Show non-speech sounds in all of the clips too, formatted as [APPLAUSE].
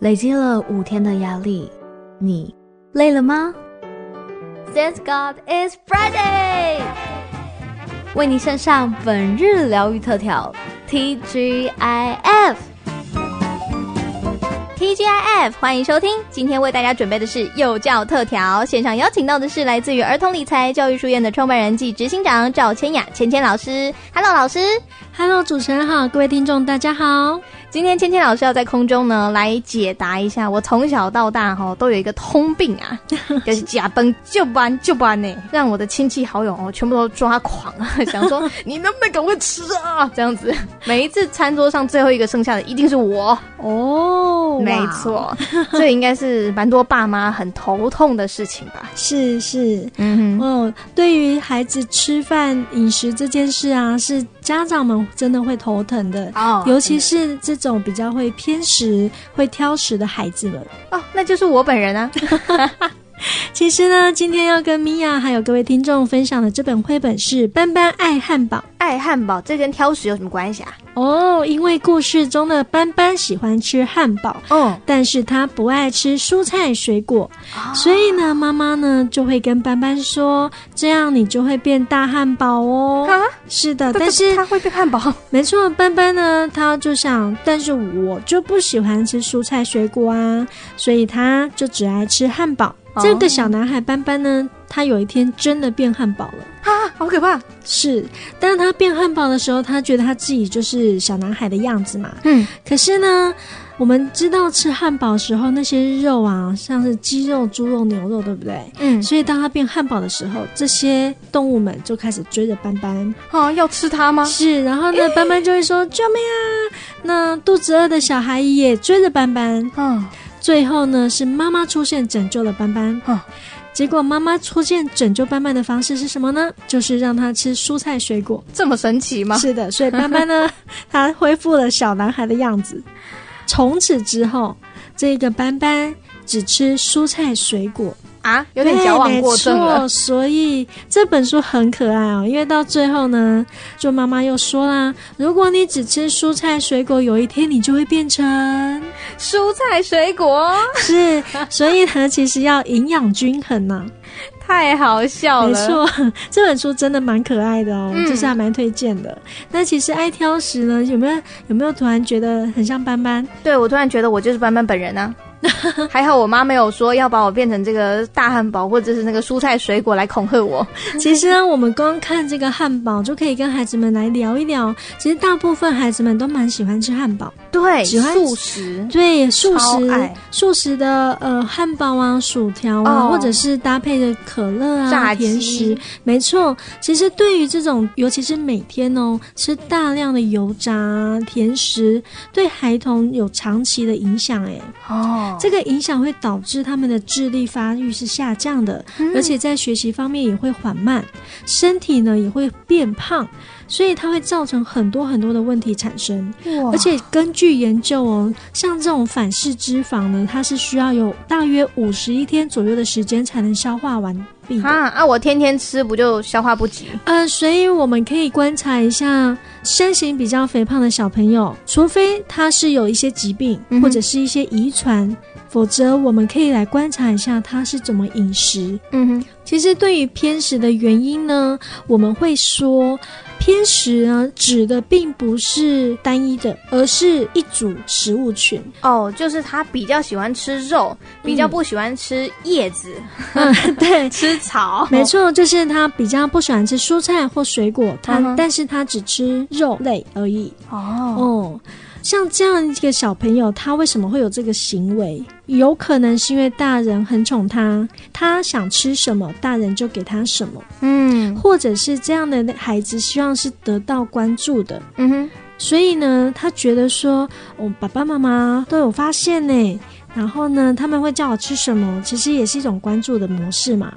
累积了五天的压力，你累了吗？Thank God it's Friday，为你献上本日疗愈特调 TGIF。TGIF，欢迎收听。今天为大家准备的是幼教特调，线上邀请到的是来自于儿童理财教育书院的创办人暨执行长赵千雅千千老师。Hello，老师。Hello，主持人好，各位听众大家好。今天芊芊老师要在空中呢来解答一下，我从小到大哈都有一个通病啊，[LAUGHS] 就是假崩就搬就搬呢，让我的亲戚好友哦全部都抓狂啊，想说你能不能赶快吃啊？这样子，每一次餐桌上最后一个剩下的一定是我哦，没错，这应该是蛮多爸妈很头痛的事情吧？是是，嗯哼哦，对于孩子吃饭饮食这件事啊，是家长们真的会头疼的哦，尤其是这种。种比较会偏食、会挑食的孩子们哦，那就是我本人啊。[LAUGHS] [LAUGHS] 其实呢，今天要跟米娅还有各位听众分享的这本绘本是《斑斑爱汉堡》。爱汉堡，这跟挑食有什么关系啊？哦，因为故事中的斑斑喜欢吃汉堡，哦，但是他不爱吃蔬菜水果，哦，所以呢，妈妈呢就会跟斑斑说：“这样你就会变大汉堡哦。”啊，是的，但是他会变汉堡。没错，斑斑呢，他就想，但是我就不喜欢吃蔬菜水果啊，所以他就只爱吃汉堡。这个小男孩斑斑呢，他有一天真的变汉堡了啊，好可怕！是，但是他变汉堡的时候，他觉得他自己就是小男孩的样子嘛。嗯，可是呢，我们知道吃汉堡的时候那些肉啊，像是鸡肉、猪肉、牛肉，对不对？嗯，所以当他变汉堡的时候，这些动物们就开始追着斑斑啊，要吃它吗？是，然后呢，斑斑就会说救命啊！那肚子饿的小孩也追着斑斑，嗯。最后呢，是妈妈出现拯救了斑斑。哦，结果妈妈出现拯救斑斑的方式是什么呢？就是让他吃蔬菜水果。这么神奇吗？是的，所以斑斑呢，[LAUGHS] 他恢复了小男孩的样子。从此之后，这个斑斑只吃蔬菜水果。啊，有点矫枉过正了。所以这本书很可爱哦，因为到最后呢，就妈妈又说啦：如果你只吃蔬菜水果，有一天你就会变成蔬菜水果。[LAUGHS] 是，所以呢，其实要营养均衡呢、啊。太好笑了，没错，这本书真的蛮可爱的哦，嗯、就是还蛮推荐的。那其实爱挑食呢，有没有有没有突然觉得很像斑斑？对，我突然觉得我就是斑斑本人啊。[LAUGHS] 还好我妈没有说要把我变成这个大汉堡或者是那个蔬菜水果来恐吓我。[LAUGHS] 其实呢，我们光看这个汉堡就可以跟孩子们来聊一聊。其实大部分孩子们都蛮喜欢吃汉堡，对，喜欢素食，对，素食，爱素食的呃汉堡啊、薯条啊，哦、或者是搭配的可乐啊、炸甜食。没错，其实对于这种，尤其是每天哦吃大量的油炸甜食，对孩童有长期的影响。哎，哦。这个影响会导致他们的智力发育是下降的，嗯、而且在学习方面也会缓慢，身体呢也会变胖，所以它会造成很多很多的问题产生。而且根据研究哦，像这种反式脂肪呢，它是需要有大约五十一天左右的时间才能消化完毕。啊啊！我天天吃不就消化不及？呃，所以我们可以观察一下。身形比较肥胖的小朋友，除非他是有一些疾病或者是一些遗传，嗯、否则我们可以来观察一下他是怎么饮食。嗯哼，其实对于偏食的原因呢，我们会说。偏食呢，指的并不是单一的，而是一组食物群。哦，就是他比较喜欢吃肉，比较不喜欢吃叶子。[LAUGHS] 嗯，对，[LAUGHS] 吃草。[LAUGHS] 没错，就是他比较不喜欢吃蔬菜或水果，他、嗯、但是他只吃肉类而已。哦哦。像这样一个小朋友，他为什么会有这个行为？有可能是因为大人很宠他，他想吃什么，大人就给他什么。嗯，或者是这样的孩子希望是得到关注的。嗯哼，所以呢，他觉得说，我、哦、爸爸妈妈都有发现呢，然后呢，他们会叫我吃什么，其实也是一种关注的模式嘛。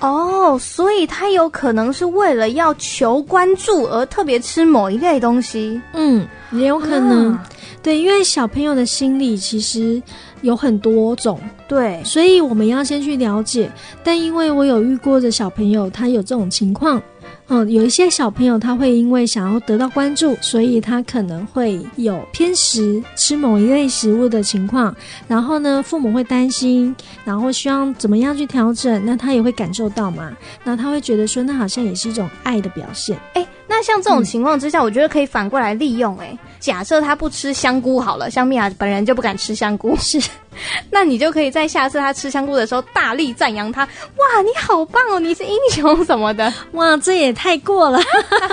哦，所以他有可能是为了要求关注而特别吃某一类东西。嗯，也有可能。啊、对，因为小朋友的心理其实有很多种，对，所以我们要先去了解。但因为我有遇过的小朋友，他有这种情况，嗯，有一些小朋友他会因为想要得到关注，所以他可能会有偏食吃某一类食物的情况。然后呢，父母会担心，然后希望怎么样去调整，那他也会感受到嘛。那他会觉得说，那好像也是一种爱的表现。哎，那像这种情况之下，嗯、我觉得可以反过来利用。哎，假设他不吃香菇好了，像米娅本人就不敢吃香菇，是。[LAUGHS] 那你就可以在下次他吃香菇的时候大力赞扬他，哇，你好棒哦，你是英雄什么的，[LAUGHS] 哇，这也太过了。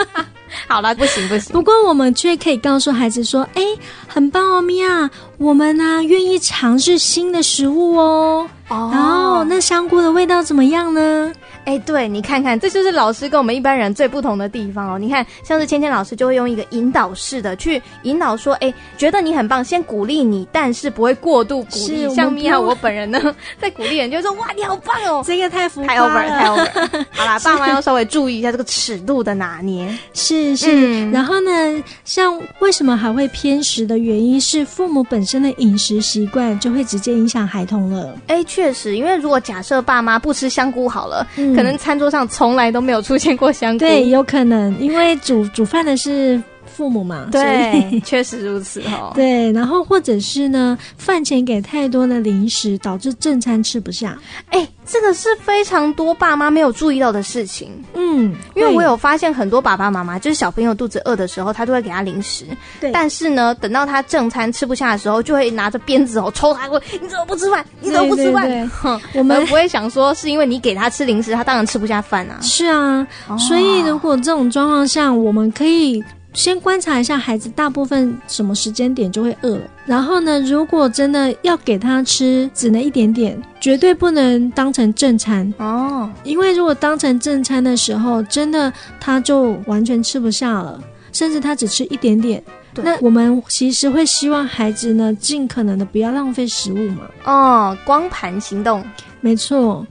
[LAUGHS] 好了，不行不行。不过我们却可以告诉孩子说，哎，很棒哦，米娅，我们呢、啊、愿意尝试新的食物哦。哦，然后那香菇的味道怎么样呢？哎，对，你看看，这就是老师跟我们一般人最不同的地方哦。你看，像是芊芊老师就会用一个引导式的去引导说，哎，觉得你很棒，先鼓励你，但是不会过度鼓励。像米娅我本人呢，在鼓励人就说，哇，你好棒哦，这个太浮夸了，太 over，太 over。好啦，爸妈要稍微注意一下这个尺度的拿捏。是是，嗯、然后呢，像为什么还会偏食的原因是父母本身的饮食习惯就会直接影响孩童了。哎，确实，因为如果假设爸妈不吃香菇好了。嗯可能餐桌上从来都没有出现过香菇，对，有可能，因为煮煮饭的是父母嘛，对，[LAUGHS] 确实如此哦。[LAUGHS] 对，然后或者是呢，饭前给太多的零食，导致正餐吃不下。哎，这个是非常多爸妈没有注意到的事情。嗯，因为我有发现很多爸爸妈妈，就是小朋友肚子饿的时候，他都会给他零食。对，但是呢，等到他正餐吃不下的时候，就会拿着鞭子哦抽他，说：“你怎么不吃饭？你怎么不吃饭？”对对对哼，[LAUGHS] 我们不会想说是因为你给他吃零食，他当然吃不下饭啊。是啊，哦、所以如果这种状况下，我们可以。先观察一下孩子，大部分什么时间点就会饿了。然后呢，如果真的要给他吃，只能一点点，绝对不能当成正餐哦。因为如果当成正餐的时候，真的他就完全吃不下了，甚至他只吃一点点。那我们其实会希望孩子呢，尽可能的不要浪费食物嘛。哦，光盘行动，没错。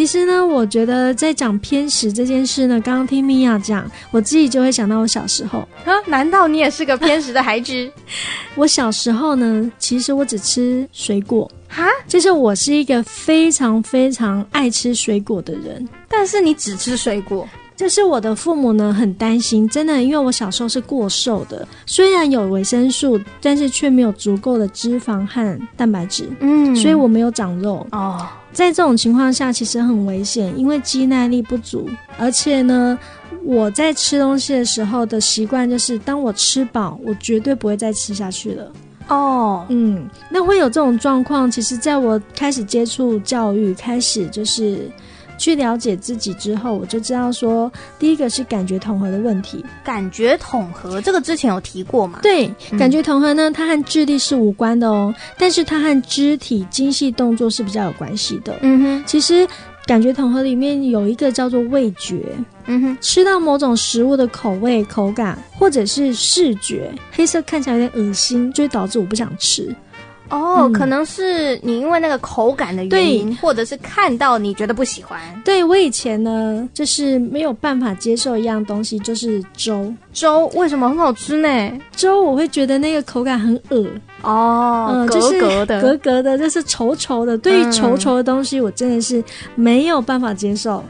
其实呢，我觉得在讲偏食这件事呢，刚刚听米娅讲，我自己就会想到我小时候。啊，难道你也是个偏食的孩子？[LAUGHS] 我小时候呢，其实我只吃水果。哈，就是我是一个非常非常爱吃水果的人。但是你只吃水果。就是我的父母呢，很担心，真的，因为我小时候是过瘦的，虽然有维生素，但是却没有足够的脂肪和蛋白质，嗯，所以我没有长肉哦。在这种情况下，其实很危险，因为肌耐力不足，而且呢，我在吃东西的时候的习惯就是，当我吃饱，我绝对不会再吃下去了。哦，嗯，那会有这种状况，其实在我开始接触教育，开始就是。去了解自己之后，我就知道说，第一个是感觉统合的问题。感觉统合这个之前有提过嘛？对，嗯、感觉统合呢，它和智力是无关的哦，但是它和肢体精细动作是比较有关系的。嗯哼，其实感觉统合里面有一个叫做味觉。嗯哼，吃到某种食物的口味、口感，或者是视觉，黑色看起来有点恶心，就会导致我不想吃。哦，嗯、可能是你因为那个口感的原因，对或者是看到你觉得不喜欢。对，我以前呢，就是没有办法接受一样东西，就是粥。粥为什么很好吃呢？粥我会觉得那个口感很恶哦，嗯，格格的，格格的，就是稠稠的。对于稠稠的东西，我真的是没有办法接受。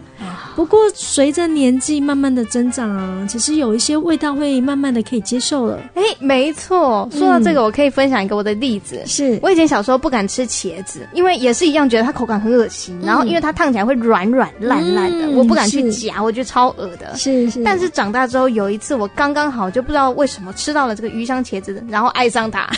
不过随着年纪慢慢的增长啊，其实有一些味道会慢慢的可以接受了。哎，没错，说到这个，我可以分享一个我的例子。嗯、是我以前小时候不敢吃茄子，因为也是一样觉得它口感很恶心，嗯、然后因为它烫起来会软软烂烂的，嗯、我不敢去夹，我觉得超恶的。是是。但是长大之后有一次，我刚刚好就不知道为什么吃到了这个鱼香茄子，然后爱上它，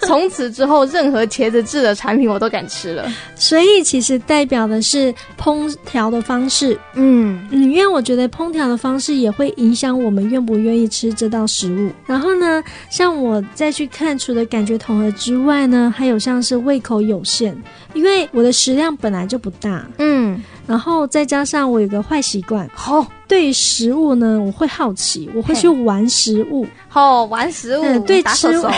[LAUGHS] 从此之后任何茄子制的产品我都敢吃了。所以其实代表的是烹调的方式，嗯。嗯，因为我觉得烹调的方式也会影响我们愿不愿意吃这道食物。然后呢，像我再去看，除了感觉统合之外呢，还有像是胃口有限，因为我的食量本来就不大。嗯，然后再加上我有个坏习惯，好。对于食物呢，我会好奇，我会去玩食物。哦，玩食物，嗯、对吃手手，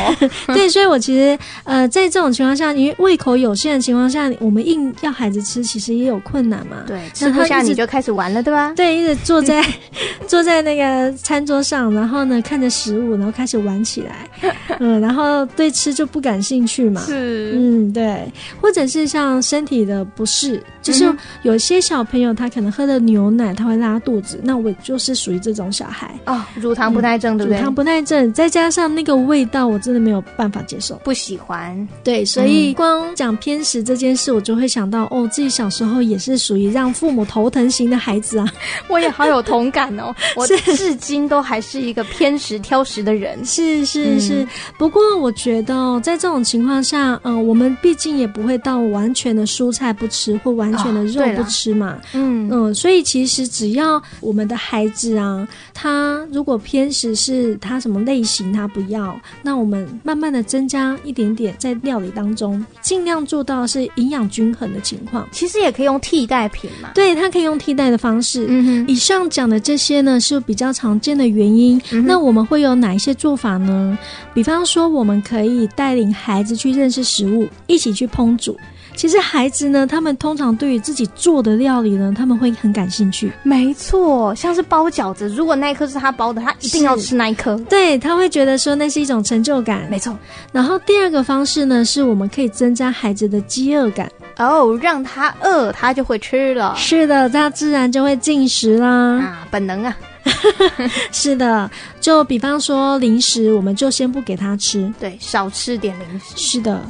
[LAUGHS] 对，所以我其实呃，在这种情况下，因为胃口有限的情况下，我们硬要孩子吃，其实也有困难嘛。对，吃不下你就开始玩了，对吧？对，一直坐在 [LAUGHS] 坐在那个餐桌上，然后呢看着食物，然后开始玩起来。[LAUGHS] 嗯，然后对吃就不感兴趣嘛。是，嗯，对，或者是像身体的不适，就是有些小朋友他可能喝了牛奶，他会拉肚子。那我就是属于这种小孩哦，乳糖不耐症，对不对？乳糖不耐症，再加上那个味道，我真的没有办法接受，不喜欢。对，所以光讲偏食这件事，我就会想到，哦，自己小时候也是属于让父母头疼型的孩子啊。[LAUGHS] 我也好有同感哦，[LAUGHS] 我至今都还是一个偏食挑食的人。是是是，不过我觉得在这种情况下，嗯，我们毕竟也不会到完全的蔬菜不吃或完全的肉不吃嘛。嗯嗯，所以其实只要我们的孩子啊，他如果偏食是他什么类型他不要，那我们慢慢的增加一点点在料理当中，尽量做到是营养均衡的情况。其实也可以用替代品嘛。对，他可以用替代的方式。嗯哼，以上讲的这些呢是比较常见的原因。嗯、那我们会有哪一些做法呢？比方说，我们可以带领孩子去认识食物，一起去烹煮。其实孩子呢，他们通常对于自己做的料理呢，他们会很感兴趣。没错，像是包饺子，如果那一颗是他包的，他一定要吃那一颗。对，他会觉得说那是一种成就感。没错。然后第二个方式呢，是我们可以增加孩子的饥饿感。哦，让他饿，他就会吃了。是的，他自然就会进食啦。啊，本能啊。[LAUGHS] 是的，就比方说零食，我们就先不给他吃。对，少吃点零食。是的。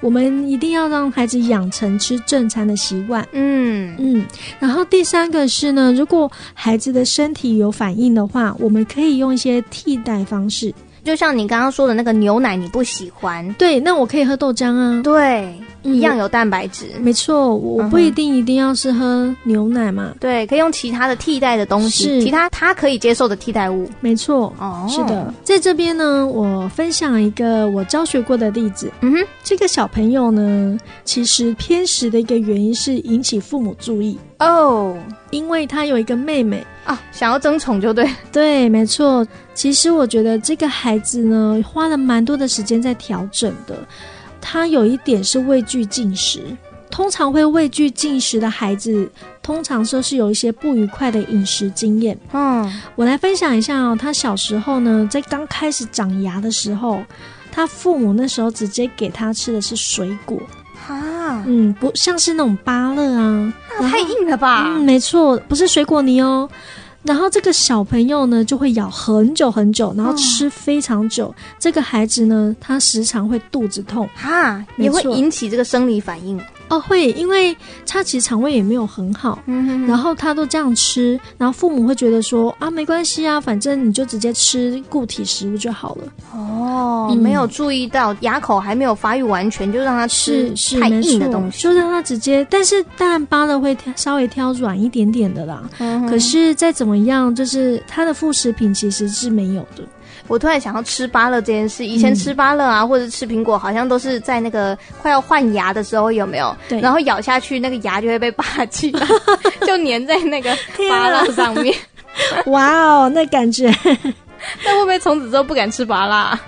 我们一定要让孩子养成吃正餐的习惯。嗯嗯，然后第三个是呢，如果孩子的身体有反应的话，我们可以用一些替代方式。就像你刚刚说的那个牛奶，你不喜欢，对，那我可以喝豆浆啊，对，一样有蛋白质，嗯，没错，我不一定一定要是喝牛奶嘛，对，可以用其他的替代的东西，是。其他他可以接受的替代物，没错，哦，是的，在这边呢，我分享一个我教学过的例子，嗯哼，这个小朋友呢，其实偏食的一个原因是引起父母注意。哦，因为他有一个妹妹。啊，想要争宠就对，[LAUGHS] 对，没错。其实我觉得这个孩子呢，花了蛮多的时间在调整的。他有一点是畏惧进食，通常会畏惧进食的孩子，通常说是有一些不愉快的饮食经验。嗯，我来分享一下哦。他小时候呢，在刚开始长牙的时候，他父母那时候直接给他吃的是水果。啊，嗯，不像是那种芭乐啊，那太硬了吧？嗯，没错，不是水果泥哦。然后这个小朋友呢，就会咬很久很久，然后吃非常久。哦、这个孩子呢，他时常会肚子痛，哈，也会引起这个生理反应。哦，会，因为他其实肠胃也没有很好，嗯哼哼，然后他都这样吃，然后父母会觉得说啊，没关系啊，反正你就直接吃固体食物就好了。哦，嗯、没有注意到牙口还没有发育完全，就让他吃太硬的东西，就让他直接。但是当然芭乐会稍微挑软一点点的啦，嗯、可是再怎么样，就是他的副食品其实是没有的。我突然想要吃芭乐这件事，以前吃芭乐啊，嗯、或者吃苹果，好像都是在那个快要换牙的时候，有没有？对。然后咬下去，那个牙就会被拔起来，[LAUGHS] 就粘在那个芭乐上面。[LAUGHS] 哇哦，那感觉！那会不会从此之后不敢吃芭乐？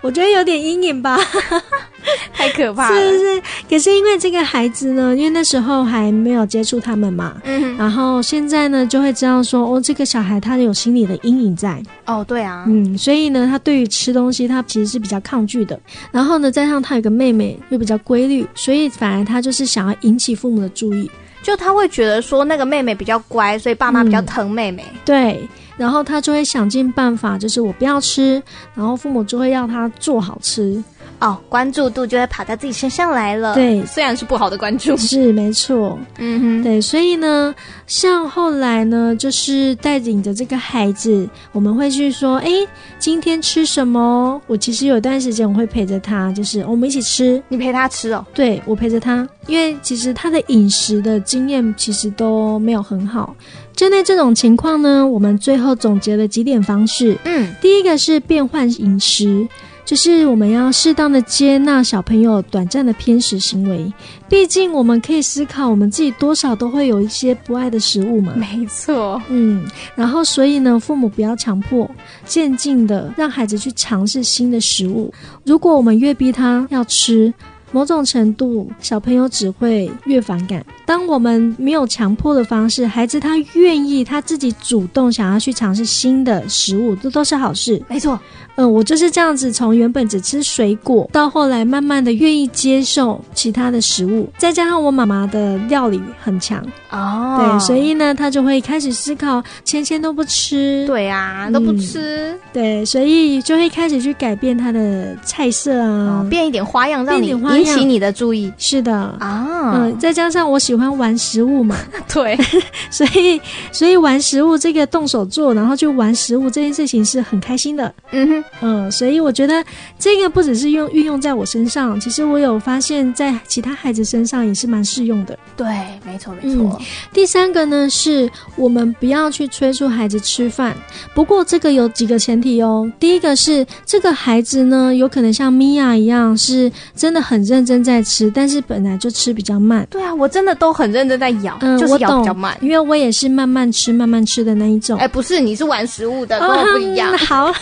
我觉得有点阴影吧，[LAUGHS] [LAUGHS] 太可怕了。是不是？可是因为这个孩子呢，因为那时候还没有接触他们嘛，嗯，然后现在呢就会知道说，哦，这个小孩他有心理的阴影在。哦，对啊，嗯，所以呢，他对于吃东西他其实是比较抗拒的。然后呢，加上他有个妹妹又比较规律，所以反而他就是想要引起父母的注意，就他会觉得说那个妹妹比较乖，所以爸妈比较疼妹妹。嗯，对。然后他就会想尽办法，就是我不要吃，然后父母就会要他做好吃。哦，关注度就会跑到自己身上来了。对，虽然是不好的关注，是没错。嗯哼，对，所以呢，像后来呢，就是带领着这个孩子，我们会去说，哎，今天吃什么？我其实有段时间我会陪着他，就是我们一起吃。你陪他吃哦？对，我陪着他，因为其实他的饮食的经验其实都没有很好。针对这种情况呢，我们最后总结了几点方式。嗯，第一个是变换饮食。就是我们要适当的接纳小朋友短暂的偏食行为，毕竟我们可以思考，我们自己多少都会有一些不爱的食物嘛。没错，嗯，然后所以呢，父母不要强迫，渐进的让孩子去尝试新的食物。如果我们越逼他要吃，某种程度，小朋友只会越反感。当我们没有强迫的方式，孩子他愿意他自己主动想要去尝试新的食物，这都是好事。没错。嗯，我就是这样子，从原本只吃水果，到后来慢慢的愿意接受其他的食物，再加上我妈妈的料理很强哦，对，所以呢，她就会开始思考，芊芊都不吃，对啊，都不吃，嗯，对，所以就会开始去改变她的菜色啊，哦，变一点花样，让你引起你的注意。是的啊，嗯，再加上我喜欢玩食物嘛，[LAUGHS] 对，[LAUGHS] 所以所以玩食物这个动手做，然后就玩食物这件事情是很开心的。嗯哼，嗯，所以我觉得这个不只是用运用在我身上，其实我有发现，在其他孩子身上也是蛮适用的。对，没错没错。嗯，第三个呢，是我们不要去催促孩子吃饭，不过这个有几个前提哦。第一个是这个孩子呢，有可能像米娅一样，是真的很认真在吃，但是本来就吃比较慢。对啊，我真的都很认真在咬，嗯，就是咬比较慢，因为我也是慢慢吃、慢慢吃的那一种。哎，不是，你是玩食物的，跟我不一样。嗯、[LAUGHS] 好，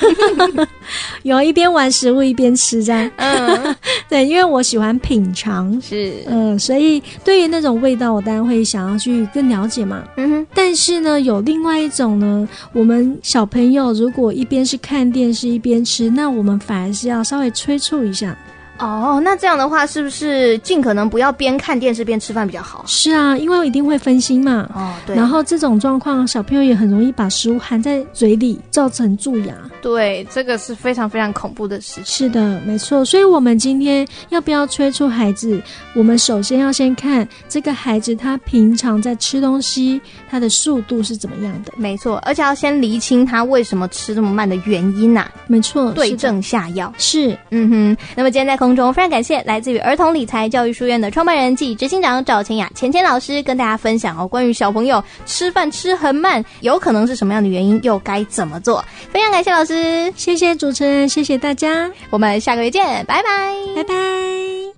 [LAUGHS] 有一边玩食物一边吃这样。嗯，[LAUGHS] 对，因为我喜欢品尝，是，嗯，所以对于那种味道，我当然会想要去更了解嘛。嗯哼，但是呢，有另外一种呢，我们小朋友如果一边是看电视一边吃，那我们反而是要稍微催促一下。哦，那这样的话，是不是尽可能不要边看电视边吃饭比较好？是啊，因为我一定会分心嘛。哦，对。然后这种状况，小朋友也很容易把食物含在嘴里，造成蛀牙。对，这个是非常非常恐怖的事情。是的，没错。所以，我们今天要不要催促孩子？我们首先要先看这个孩子他平常在吃东西，他的速度是怎么样的？没错，而且要先厘清他为什么吃这么慢的原因呐、啊。没错，对症下药。是，嗯哼。那么今天在空中非常感谢来自于儿童理财教育书院的创办人暨执行长赵千雅芊芊老师跟大家分享哦，关于小朋友吃饭吃很慢，有可能是什么样的原因，又该怎么做？非常感谢老师，谢谢主持人，谢谢大家，我们下个月见，拜拜，拜拜。